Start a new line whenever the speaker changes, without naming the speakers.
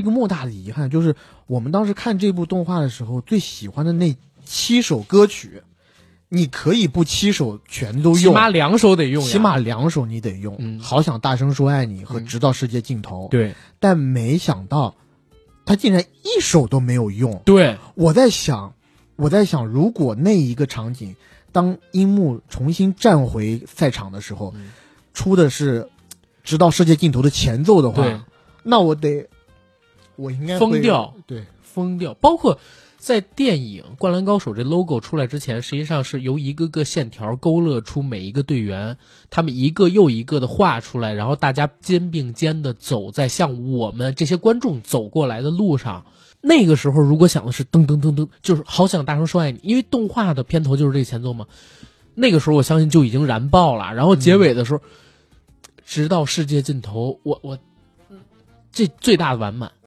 一个莫大的遗憾，就是我们当时看这部动画的时候，最喜欢的那七首歌曲，你可以不七首全都用，
起码两首得用，
起码两首你得用。
嗯，
好想大声说爱你和直到世界尽头。
对，
但没想到他竟然一首都没有用。
对，
我在想，我在想，如果那一个场景，当樱木重新站回赛场的时候，出的是直到世界尽头的前奏的话，那我得。我应该
疯掉，
对，
疯掉。包括在电影《灌篮高手》这 logo 出来之前，实际上是由一个个线条勾勒出每一个队员，他们一个又一个的画出来，然后大家肩并肩的走在向我们这些观众走过来的路上。那个时候，如果想的是噔噔噔噔，就是好想大声说爱你，因为动画的片头就是这个前奏嘛。那个时候，我相信就已经燃爆了。然后结尾的时候，直到世界尽头，我我，这最大的完满。